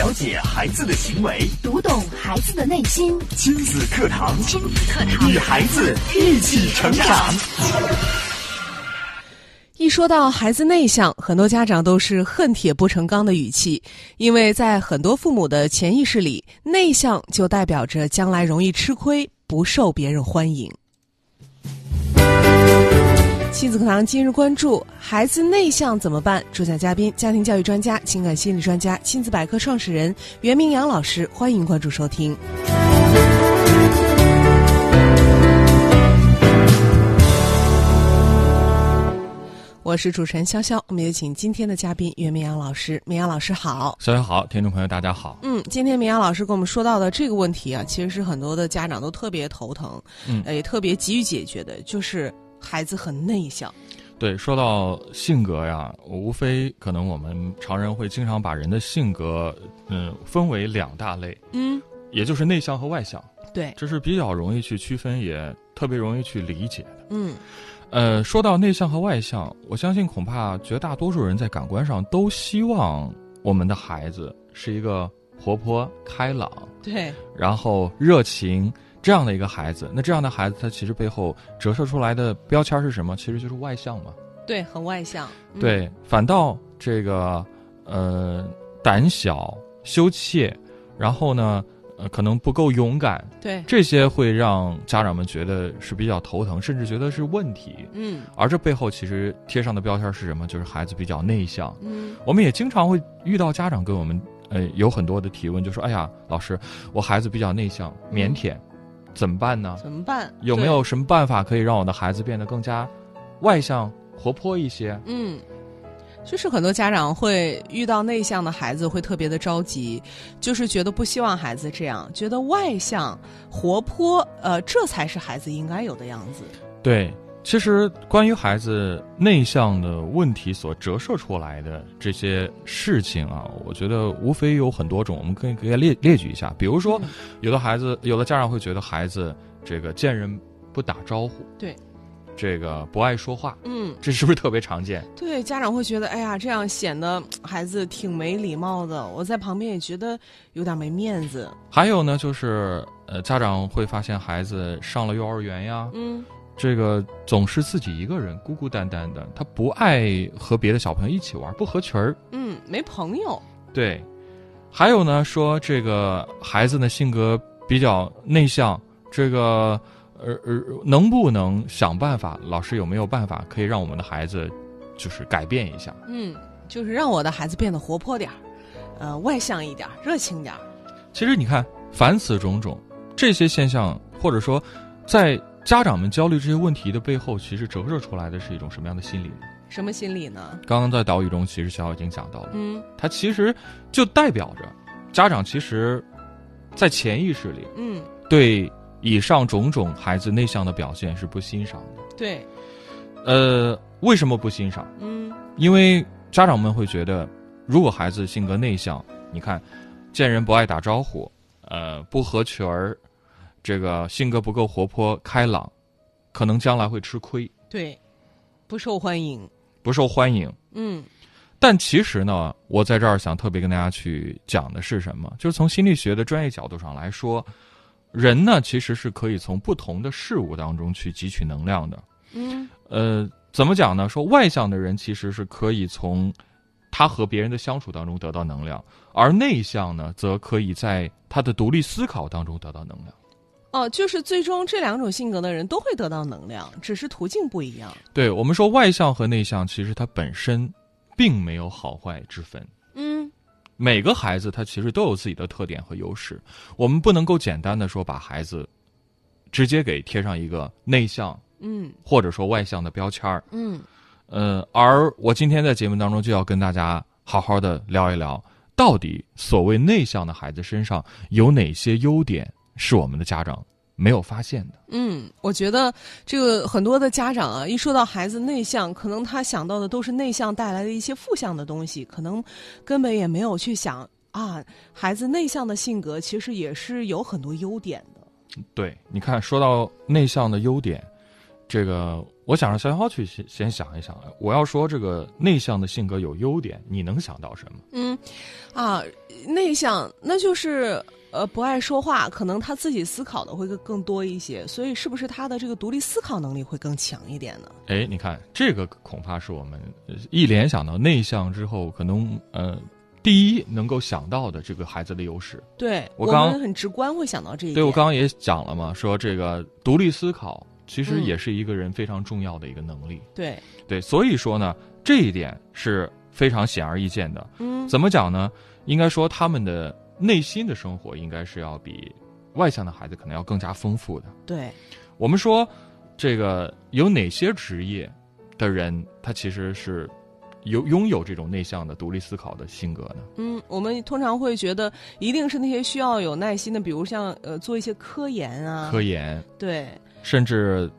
了解孩子的行为，读懂孩子的内心。亲子课堂，亲子课堂，与孩子一起成长。一说到孩子内向，很多家长都是恨铁不成钢的语气，因为在很多父母的潜意识里，内向就代表着将来容易吃亏，不受别人欢迎。亲子课堂今日关注：孩子内向怎么办？主讲嘉宾：家庭教育专家、情感心理专家、亲子百科创始人袁明阳老师。欢迎关注收听。我是主持人潇潇，我们有请今天的嘉宾袁明阳老师。明阳老师好，潇潇好，听众朋友大家好。嗯，今天明阳老师跟我们说到的这个问题啊，其实是很多的家长都特别头疼，嗯呃也特别急于解决的，就是孩子很内向。对，说到性格呀，无非可能我们常人会经常把人的性格，嗯，分为两大类，嗯，也就是内向和外向，对，这是比较容易去区分，也特别容易去理解的。嗯。呃，说到内向和外向，我相信恐怕绝大多数人在感官上都希望我们的孩子是一个活泼开朗，对，然后热情这样的一个孩子。那这样的孩子，他其实背后折射出来的标签是什么？其实就是外向嘛。对，很外向。嗯、对，反倒这个呃胆小、羞怯，然后呢，呃可能不够勇敢，对，这些会让家长们觉得是比较头疼，甚至觉得是问题。嗯而这背后其实贴上的标签是什么？就是孩子比较内向。嗯我们也经常会遇到家长跟我们呃有很多的提问，就说：“哎呀，老师，我孩子比较内向、腼腆，怎么办呢？怎么办？有没有什么办法可以让我的孩子变得更加外向、活泼一些？”嗯。就是很多家长会遇到内向的孩子会特别的着急，就是觉得不希望孩子这样，觉得外向、活泼，呃，这才是孩子应该有的样子。对，其实关于孩子内向的问题所折射出来的这些事情啊，我觉得无非有很多种，我们可以可以列列举一下。比如说，嗯有的孩子，有的家长会觉得孩子这个见人不打招呼，对，这个不爱说话，嗯，这是不是特别常见？对，家长会觉得，哎呀，这样显得孩子挺没礼貌的。我在旁边也觉得有点没面子。还有呢，就是呃，家长会发现孩子上了幼儿园呀，嗯这个总是自己一个人孤孤单单的，他不爱和别的小朋友一起玩，不合群儿。嗯，没朋友。对，还有呢，说这个孩子呢性格比较内向，这个呃呃，能不能想办法？老师有没有办法可以让我们的孩子就是改变一下？嗯，就是让我的孩子变得活泼点儿，呃，外向一点，热情点儿。其实你看，凡此种种，这些现象，或者说，在家长们焦虑这些问题的背后，其实折射出来的是一种什么样的心理呢？什么心理呢？刚刚在导语中，其实小小已经讲到了，嗯它其实就代表着家长其实，在潜意识里嗯，对以上种种孩子内向的表现是不欣赏的。对，呃，为什么不欣赏？嗯因为家长们会觉得，如果孩子性格内向，你看，见人不爱打招呼，呃，不合群儿，这个性格不够活泼开朗，可能将来会吃亏，对，不受欢迎。不受欢迎。嗯但其实呢，我在这儿想特别跟大家去讲的是什么？就是从心理学的专业角度上来说，人呢其实是可以从不同的事物当中去汲取能量的。嗯呃，怎么讲呢？说外向的人其实是可以从他和别人的相处当中得到能量，而内向呢，则可以在他的独立思考当中得到能量。哦，就是最终这两种性格的人都会得到能量，只是途径不一样。对我们说，外向和内向其实它本身并没有好坏之分。嗯每个孩子他其实都有自己的特点和优势，我们不能够简单的说把孩子直接给贴上一个内向嗯或者说外向的标签儿。嗯呃，而我今天在节目当中就要跟大家好好的聊一聊，到底所谓内向的孩子身上有哪些优点是我们的家长没有发现的。嗯，我觉得这个很多的家长啊，一说到孩子内向，可能他想到的都是内向带来的一些负向的东西，可能根本也没有去想啊，孩子内向的性格其实也是有很多优点的。对，你看，说到内向的优点，这个我想让小豪去先先想一想。我要说这个内向的性格有优点，你能想到什么？嗯，啊，内向，那就是呃不爱说话，可能他自己思考的会更更多一些，所以是不是他的这个独立思考能力会更强一点呢？哎，你看这个恐怕是我们呃一联想到内向之后，可能呃第一能够想到的这个孩子的优势。对我刚刚们很直观会想到这一点。对我刚刚也讲了嘛，说这个独立思考其实嗯也是一个人非常重要的一个能力。对，对，所以说呢，这一点是非常显而易见的。嗯，怎么讲呢？应该说他们的内心的生活应该是要比外向的孩子可能要更加丰富的。对，我们说，这个有哪些职业的人，他其实是有拥有这种内向的独立思考的性格呢？嗯，我们通常会觉得一定是那些需要有耐心的，比如像呃做一些科研啊，科研，对甚至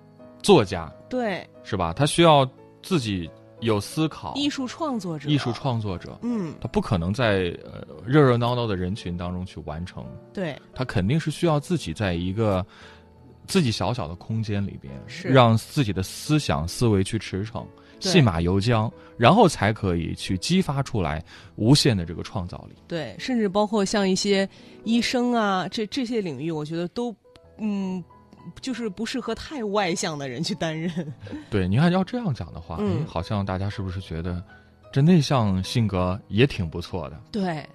作家，对，是吧？他需要自己有思考，艺术创作者，艺术，创作者，嗯，他不可能在呃热热闹闹的人群当中去完成，对，他肯定是需要自己在一个自己小小的空间里边，是。让自己的思想思维去驰骋，对。戏马由缰，然后才可以去激发出来无限的这个创造力。对，甚至包括像一些医生啊，这这些领域，我觉得都，嗯，就是不适合太外向的人去担任。对，你看要这样讲的话，嗯哎好像大家是不是觉得这内向性格也挺不错的，对，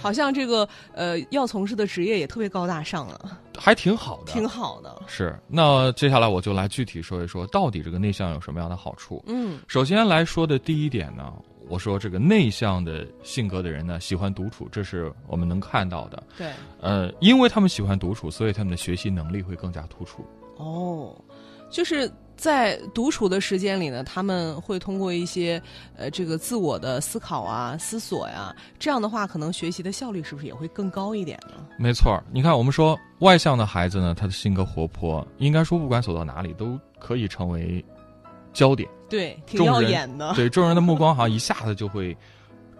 好像这个呃要从事的职业也特别高大上了，还挺好的，挺好的。是。那接下来我就来具体说一说，到底这个内向有什么样的好处？嗯，首先来说的第一点呢，我说这个内向的性格的人呢，喜欢独处，这是我们能看到的。对，呃，因为他们喜欢独处，所以他们的学习能力会更加突出。哦，就是在独处的时间里呢，他们会通过一些呃这个自我的思考啊、思索呀，这样的话，可能学习的效率是不是也会更高一点呢？没错，你看，我们说外向的孩子呢，他的性格活泼，应该说不管走到哪里都可以成为焦点，对，挺耀眼的。对众人的目光好像一下子就会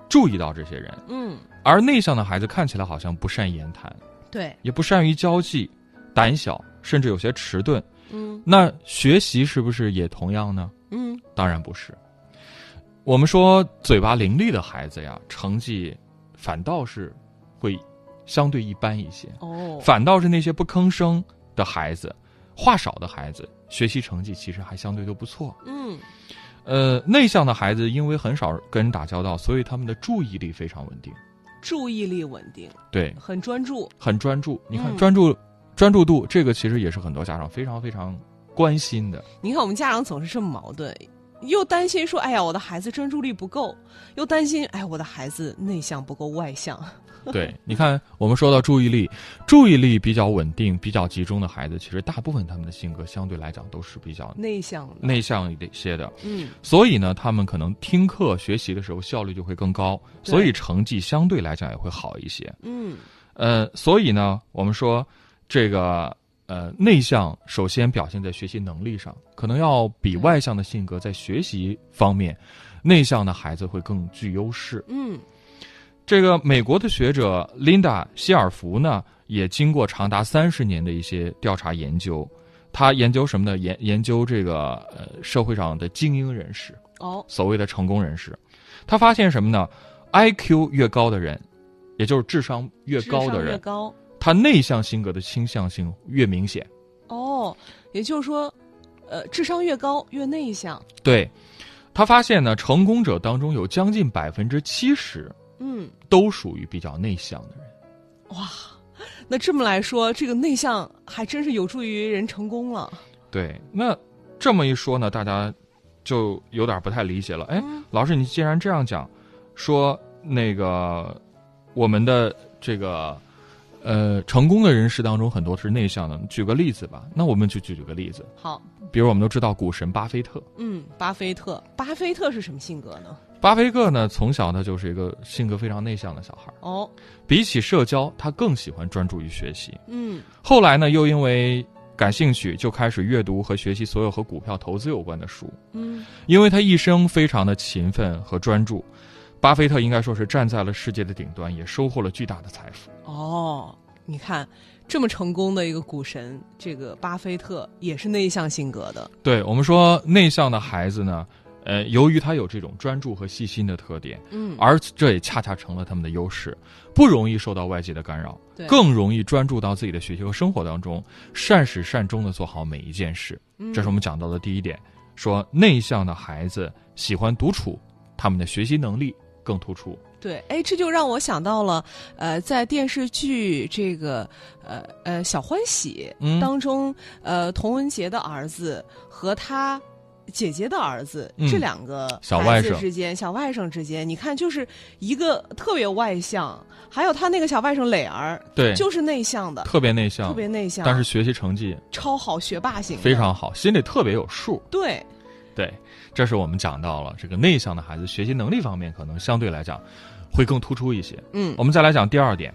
注意到这些人。嗯，而内向的孩子看起来好像不善言谈，对，也不善于交际，胆小，甚至有些迟钝。嗯那学习是不是也同样呢？嗯，当然不是。我们说嘴巴伶俐的孩子呀，成绩反倒是会相对一般一些，哦，反倒是那些不吭声的孩子、话少的孩子，学习成绩其实还相对都不错。嗯，呃，内向的孩子因为很少跟人打交道，所以他们的注意力非常稳定，注意力稳定，对，很专注。很专注。你看，嗯专注专注度这个其实也是很多家长非常非常关心的。你看，我们家长总是这么矛盾，又担心说，哎呀，我的孩子专注力不够，又担心，哎，我的孩子内向不够外向。对，你看，我们说到注意力，注意力比较稳定、比较集中的孩子，其实大部分他们的性格相对来讲都是比较内向，内向一些的。嗯，所以呢，他们可能听课学习的时候效率就会更高，所以成绩相对来讲也会好一些。嗯，呃，所以呢，我们说这个呃内向，首先表现在学习能力上，可能要比外向的性格在学习方面，内向的孩子会更具优势。嗯，这个美国的学者琳达·希尔福呢，也经过长达三十年的一些调查研究，他研究什么呢？研研究这个呃社会上的精英人士，哦，所谓的成功人士，他发现什么呢？IQ 越高的人，也就是智商越高的人越高，他内向性格的倾向性越明显。哦，也就是说，呃，智商越高越内向。对，他发现呢，成功者当中有将近百分之七十嗯，都属于比较内向的人。哇那这么来说，这个内向还真是有助于人成功了。对，那这么一说呢，大家就有点不太理解了。哎，嗯老师，你既然这样讲，说那个我们的这个呃成功的人士当中很多是内向的，举个例子吧。那我们就举举个例子，好，比如我们都知道股神巴菲特，嗯，巴菲特，巴菲特是什么性格呢？巴菲特呢从小呢就是一个性格非常内向的小孩儿，哦，比起社交，他更喜欢专注于学习。嗯，后来呢，又因为感兴趣，就开始阅读和学习所有和股票投资有关的书。嗯，因为他一生非常的勤奋和专注，巴菲特应该说是站在了世界的顶端，也收获了巨大的财富。哦，你看这么成功的一个股神，这个巴菲特也是内向性格的。对我们说，内向的孩子呢，呃，由于他有这种专注和细心的特点，嗯，而这也恰恰成了他们的优势，不容易受到外界的干扰，对更容易专注到自己的学习和生活当中，善始善终的做好每一件事。嗯这是我们讲到的第一点，说内向的孩子喜欢独处，他们的学习能力更突出。对，哎，这就让我想到了，呃，在电视剧这个呃呃《小欢喜》嗯当中，呃，童文杰的儿子和他姐姐的儿子、嗯这两个小外甥之间，小外甥之间，你看，就是一个特别外向，还有他那个小外甥磊儿，对，就是内向的，特别内向，特别内向，但是学习成绩超好，学霸型，非常好，心里特别有数。对，对，这是我们讲到了这个内向的孩子学习能力方面，可能相对来讲会更突出一些。嗯我们再来讲第二点。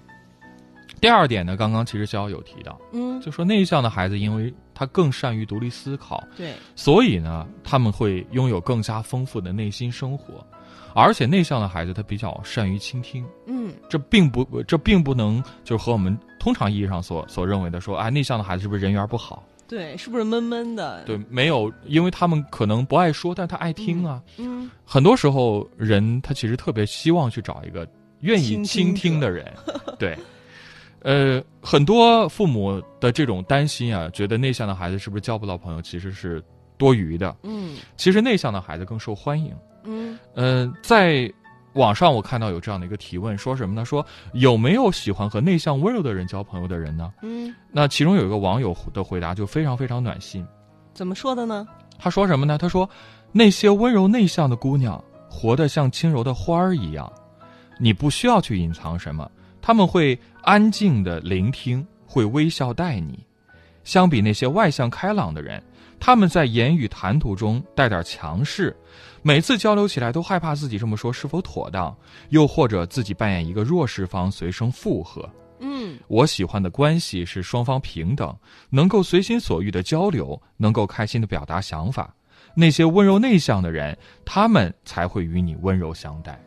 第二点呢，刚刚其实逍遥有提到，嗯，就说内向的孩子，因为他更善于独立思考，对，所以呢，他们会拥有更加丰富的内心生活，而且内向的孩子他比较善于倾听，嗯这并不这并不能就是和我们通常意义上所所认为的说，哎，内向的孩子是不是人缘不好？对，是不是闷闷的？对，没有，因为他们可能不爱说，但他爱听啊。嗯，很多时候，人他其实特别希望去找一个愿意倾听的人，对。呃，很多父母的这种担心啊，觉得内向的孩子是不是交不到朋友，其实是多余的。嗯其实内向的孩子更受欢迎。嗯呃，在网上我看到有这样的一个提问，说什么呢？说有没有喜欢和内向温柔的人交朋友的人呢？嗯，那其中有一个网友的回答就非常非常暖心。怎么说的呢？他说什么呢？他说那些温柔内向的姑娘，活得像轻柔的花儿一样，你不需要去隐藏什么，他们会安静的聆听，会微笑待你。相比那些外向开朗的人，他们在言语谈吐中带点强势，每次交流起来都害怕自己这么说是否妥当，又或者自己扮演一个弱势方，随声附和。嗯我喜欢的关系是双方平等，能够随心所欲的交流，能够开心的表达想法。那些温柔内向的人，他们才会与你温柔相待。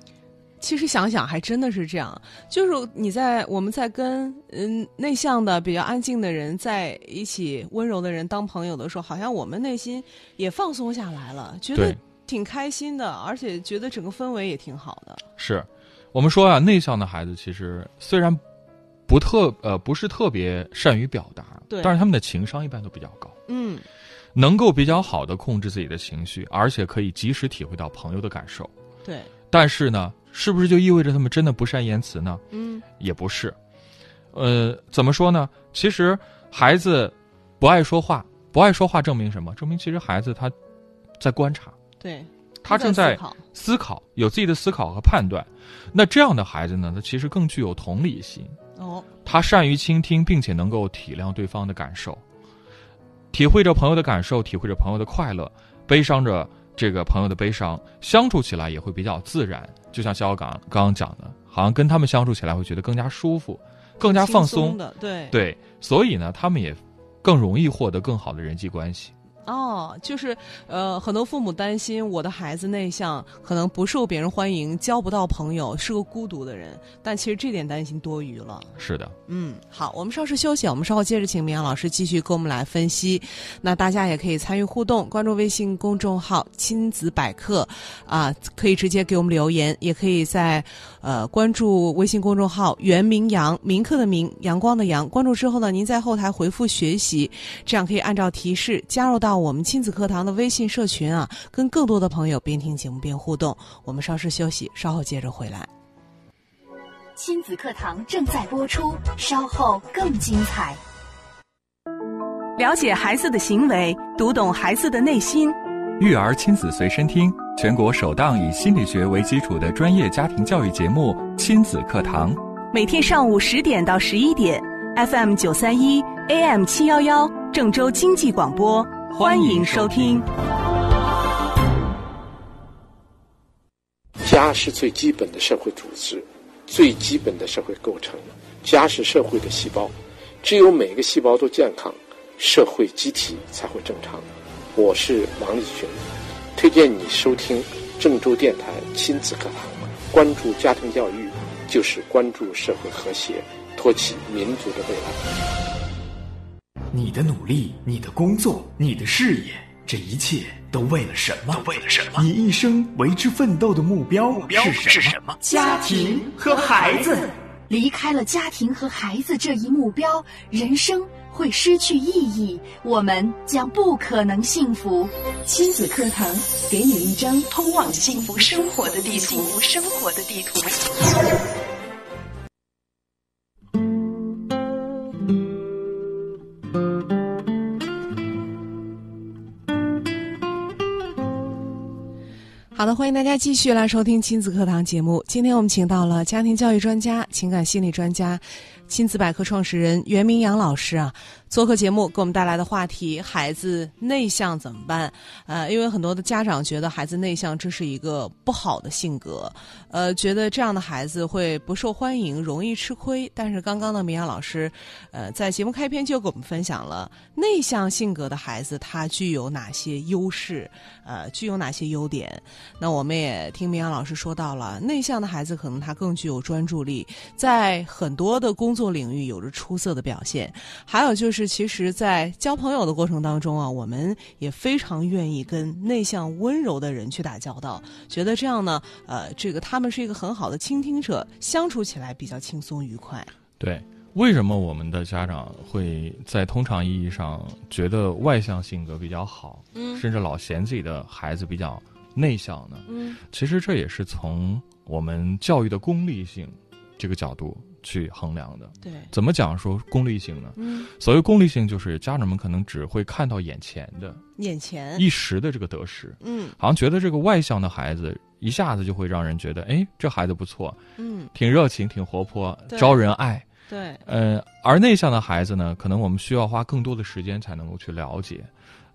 其实想想还真的是这样，就是你在我们在跟嗯内向的、比较安静的人在一起，温柔的人当朋友的时候，好像我们内心也放松下来了，觉得挺开心的，而且觉得整个氛围也挺好的。是，我们说啊，内向的孩子其实虽然不特呃不是特别善于表达，对。但是他们的情商一般都比较高，嗯。能够比较好的控制自己的情绪，而且可以及时体会到朋友的感受。对，但是呢，是不是就意味着他们真的不善言辞呢？嗯也不是。呃，怎么说呢？其实孩子不爱说话，不爱说话证明什么？证明其实孩子他在观察，对，他正在思考，有自己的思考和判断。那这样的孩子呢，他其实更具有同理心，哦，他善于倾听，并且能够体谅对方的感受，体会着朋友的感受，体会着朋友的快乐，悲伤着这个朋友的悲伤，相处起来也会比较自然。就像肖刚刚刚讲的，好像跟他们相处起来会觉得更加舒服，更加放松松。的，对对，所以呢，他们也更容易获得更好的人际关系。哦，就是呃，很多父母担心我的孩子内向，可能不受别人欢迎，交不到朋友，是个孤独的人。但其实这点担心多余了。是的，嗯，好，我们稍事休息，我们稍后接着请明阳老师继续跟我们来分析。那大家也可以参与互动，关注微信公众号“亲子百科”，啊，可以直接给我们留言，也可以在呃关注微信公众号“袁明阳”，明课的明，阳光的阳。关注之后呢，您在后台回复“学习”，这样可以按照提示加入到我们亲子课堂的微信社群啊，跟更多的朋友边听节目边互动。我们稍事休息，稍后接着回来。亲子课堂正在播出，稍后更精彩。了解孩子的行为，读懂孩子的内心。育儿亲子随身听，全国首档以心理学为基础的专业家庭教育节目《亲子课堂》。每天上午十点到十一点，FM 九三一，AM 七幺幺，郑州经济广播，欢迎收听。家是最基本的社会组织，最基本的社会构成。家是社会的细胞，只有每个细胞都健康，社会机体才会正常。我是王立群，推荐你收听郑州电台亲子课堂，关注家庭教育，就是关注社会和谐，托起民族的未来。你的努力，你的工作，你的事业，这一切都为了什么？都为了什么？你一生为之奋斗的目标目标是什么？家庭和孩子。离开了家庭和孩子这一目标，人生会失去意义，我们将不可能幸福。亲子课堂给你一张通往幸福生活的地图。生活的地图。好的，欢迎大家继续来收听亲子课堂节目。今天我们请到了家庭教育专家、情感心理专家、亲子百科创始人袁明阳老师啊。做客节目给我们带来的话题：孩子内向怎么办？呃，因为很多的家长觉得孩子内向这是一个不好的性格，呃，觉得这样的孩子会不受欢迎，容易吃亏。但是刚刚呢，明阳老师，呃，在节目开篇就给我们分享了内向性格的孩子他具有哪些优势，呃，具有哪些优点。那我们也听明阳老师说到了，内向的孩子可能他更具有专注力，在很多的工作领域有着出色的表现。还有就是。其实，在交朋友的过程当中啊，我们也非常愿意跟内向温柔的人去打交道，觉得这样呢，呃，这个他们是一个很好的倾听者，相处起来比较轻松愉快。对，为什么我们的家长会在通常意义上觉得外向性格比较好，嗯，甚至老嫌自己的孩子比较内向呢？嗯，其实这也是从我们教育的功利性这个角度。去衡量的，对，怎么讲说功利性呢？嗯，所谓功利性，就是家长们可能只会看到眼前的、眼前。一时的这个得失，嗯，好像觉得这个外向的孩子一下子就会让人觉得，哎，这孩子不错，嗯，挺热情、挺活泼、招人爱，对，呃，而内向的孩子呢，可能我们需要花更多的时间才能够去了解，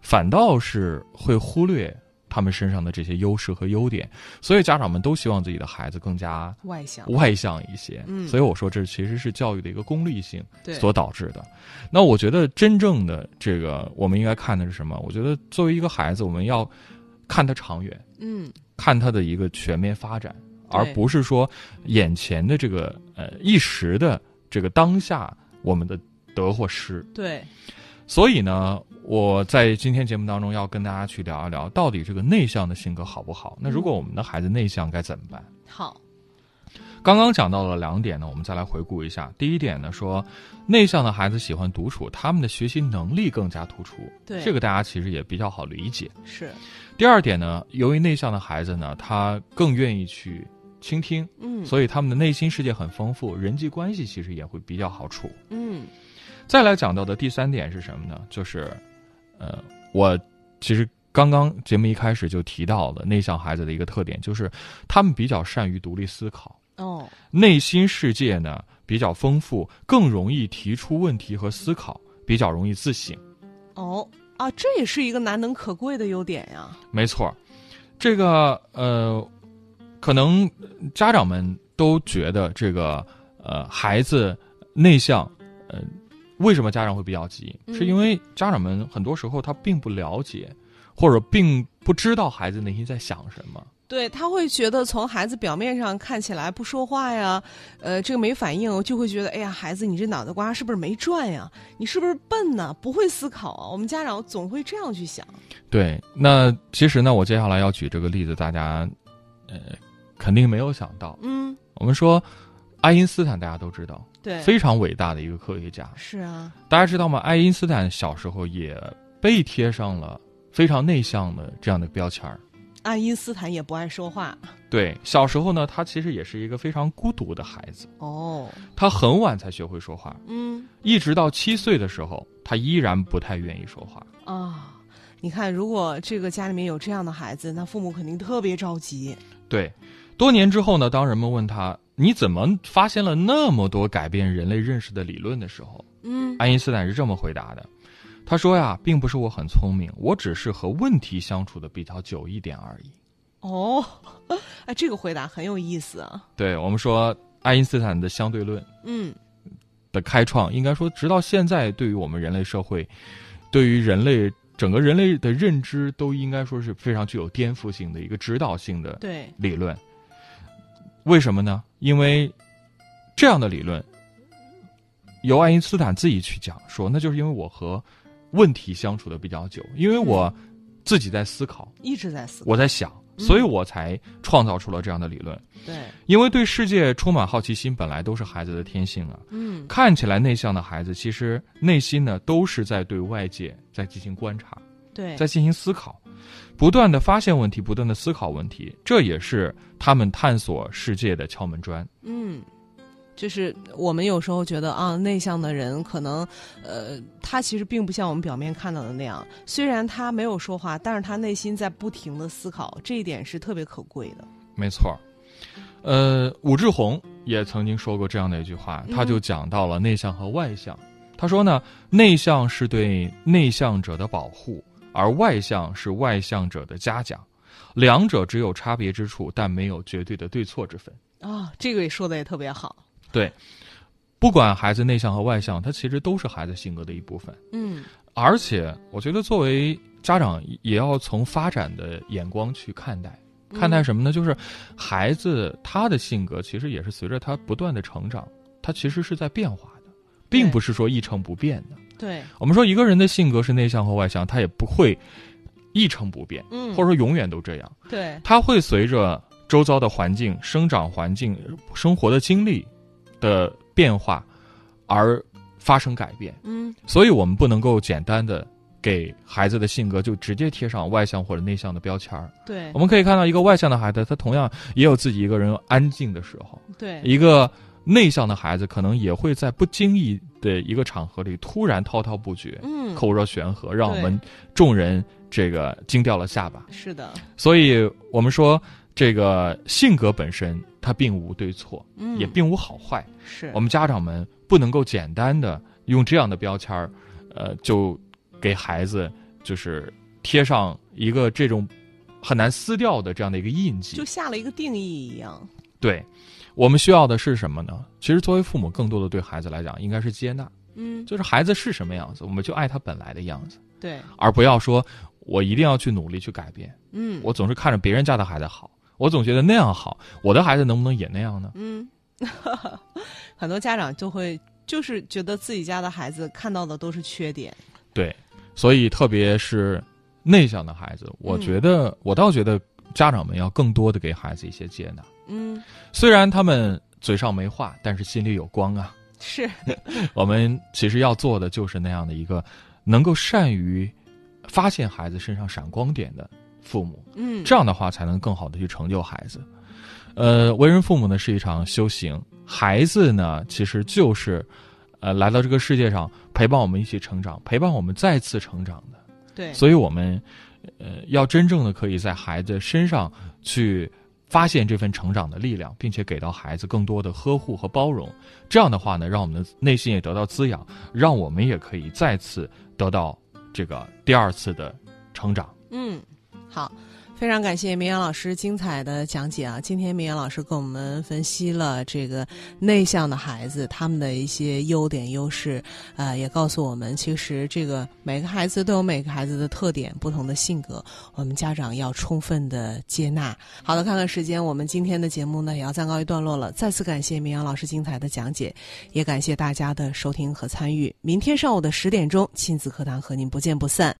反倒是会忽略。他们身上的这些优势和优点，所以家长们都希望自己的孩子更加外向、外向一些。嗯，所以我说这其实是教育的一个功利性所导致的。那我觉得真正的这个，我们应该看的是什么？我觉得作为一个孩子，我们要看他长远，嗯，看他的一个全面发展，而不是说眼前的这个呃一时的这个当下我们的得或失。对。所以呢，我在今天节目当中要跟大家去聊一聊，到底这个内向的性格好不好？那如果我们的孩子内向该怎么办？好，刚刚讲到了两点呢，我们再来回顾一下。第一点呢，说内向的孩子喜欢独处，他们的学习能力更加突出。对，这个大家其实也比较好理解。是。第二点呢，由于内向的孩子呢，他更愿意去倾听，嗯，所以他们的内心世界很丰富，人际关系其实也会比较好处。嗯。再来讲到的第三点是什么呢？就是，呃，我其实刚刚节目一开始就提到了内向孩子的一个特点，就是他们比较善于独立思考，哦，内心世界呢比较丰富，更容易提出问题和思考，比较容易自省。哦，啊，这也是一个难能可贵的优点呀。没错，这个呃，可能家长们都觉得这个呃孩子内向，呃。为什么家长会比较急？是因为家长们很多时候他并不了解，或者并不知道孩子内心在想什么。对他会觉得从孩子表面上看起来不说话呀，呃，这个没反应，就会觉得哎呀，孩子你这脑袋瓜是不是没转呀？你是不是笨呢？不会思考啊？我们家长总会这样去想。对，那其实呢，我接下来要举这个例子，大家呃肯定没有想到。嗯，我们说爱因斯坦，大家都知道。对，非常伟大的一个科学家。是啊，大家知道吗？爱因斯坦小时候也被贴上了非常内向的这样的标签儿。爱因斯坦也不爱说话。对，小时候呢，他其实也是一个非常孤独的孩子。哦，他很晚才学会说话。嗯，一直到七岁的时候，他依然不太愿意说话。啊，你看，如果这个家里面有这样的孩子，那父母肯定特别着急。对，多年之后呢，当人们问他。你怎么发现了那么多改变人类认识的理论的时候，嗯，爱因斯坦是这么回答的，他说呀，并不是我很聪明，我只是和问题相处的比较久一点而已。哦，哎，这个回答很有意思啊。对我们说，爱因斯坦的相对论，嗯，的开创，应该说直到现在，对于我们人类社会，对于人类整个人类的认知，都应该说是非常具有颠覆性的一个指导性的理论。为什么呢？因为这样的理论由爱因斯坦自己去讲说，那就是因为我和问题相处的比较久，因为我自己在思考，一直在思考，我在想，所以我才创造出了这样的理论。对，因为对世界充满好奇心，本来都是孩子的天性啊。嗯，看起来内向的孩子，其实内心呢都是在对外界在进行观察，对，在进行思考，不断的发现问题，不断的思考问题，这也是他们探索世界的敲门砖。嗯。就是我们有时候觉得啊，内向的人可能，呃，他其实并不像我们表面看到的那样。虽然他没有说话，但是他内心在不停的思考，这一点是特别可贵的。没错，呃，武志红也曾经说过这样的一句话，他就讲到了内向和外向。他说呢，内向是对内向者的保护，而外向是外向者的嘉奖，两者只有差别之处，但没有绝对的对错之分。啊，这个也说的也特别好。对，不管孩子内向和外向，他其实都是孩子性格的一部分。嗯，而且我觉得作为家长也要从发展的眼光去看待，看待什么呢？就是孩子他的性格其实也是随着他不断的成长，他其实是在变化的，并不是说一成不变的。对，我们说一个人的性格是内向或外向，他也不会一成不变，嗯，或者说永远都这样。对，他会随着周遭的环境、生长环境、生活的经历。的变化，而发生改变。嗯，所以我们不能够简单的给孩子的性格就直接贴上外向或者内向的标签儿。对，我们可以看到一个外向的孩子，他同样也有自己一个人安静的时候。对，一个内向的孩子，可能也会在不经意的一个场合里突然滔滔不绝，嗯，口若悬河，让我们众人这个惊掉了下巴。是的，所以我们说。这个性格本身，它并无对错，嗯，也并无好坏。是我们家长们不能够简单的用这样的标签儿，呃，就给孩子就是贴上一个这种很难撕掉的这样的一个印记，就下了一个定义一样。对，我们需要的是什么呢？其实作为父母，更多的对孩子来讲，应该是接纳。嗯，就是孩子是什么样子，我们就爱他本来的样子。对，而不要说我一定要去努力去改变。嗯，我总是看着别人家的孩子好。我总觉得那样好，我的孩子能不能也那样呢？嗯，很多家长就会就是觉得自己家的孩子看到的都是缺点。对，所以特别是内向的孩子，我觉得我倒觉得家长们要更多的给孩子一些接纳。嗯，虽然他们嘴上没话，但是心里有光啊。是，我们其实要做的就是那样的一个能够善于发现孩子身上闪光点的。父母，嗯，这样的话才能更好的去成就孩子。呃，为人父母呢是一场修行，孩子呢其实就是，呃，来到这个世界上陪伴我们一起成长，陪伴我们再次成长的。对，所以我们，呃，要真正的可以在孩子身上去发现这份成长的力量，并且给到孩子更多的呵护和包容。这样的话呢，让我们的内心也得到滋养，让我们也可以再次得到这个第二次的成长。嗯。好，非常感谢明阳老师精彩的讲解啊！今天明阳老师跟我们分析了这个内向的孩子他们的一些优点优势，呃，也告诉我们，其实这个每个孩子都有每个孩子的特点，不同的性格，我们家长要充分的接纳。好的，看看时间，我们今天的节目呢也要暂告一段落了。再次感谢明阳老师精彩的讲解，也感谢大家的收听和参与。明天上午的十点钟，亲子课堂和您不见不散。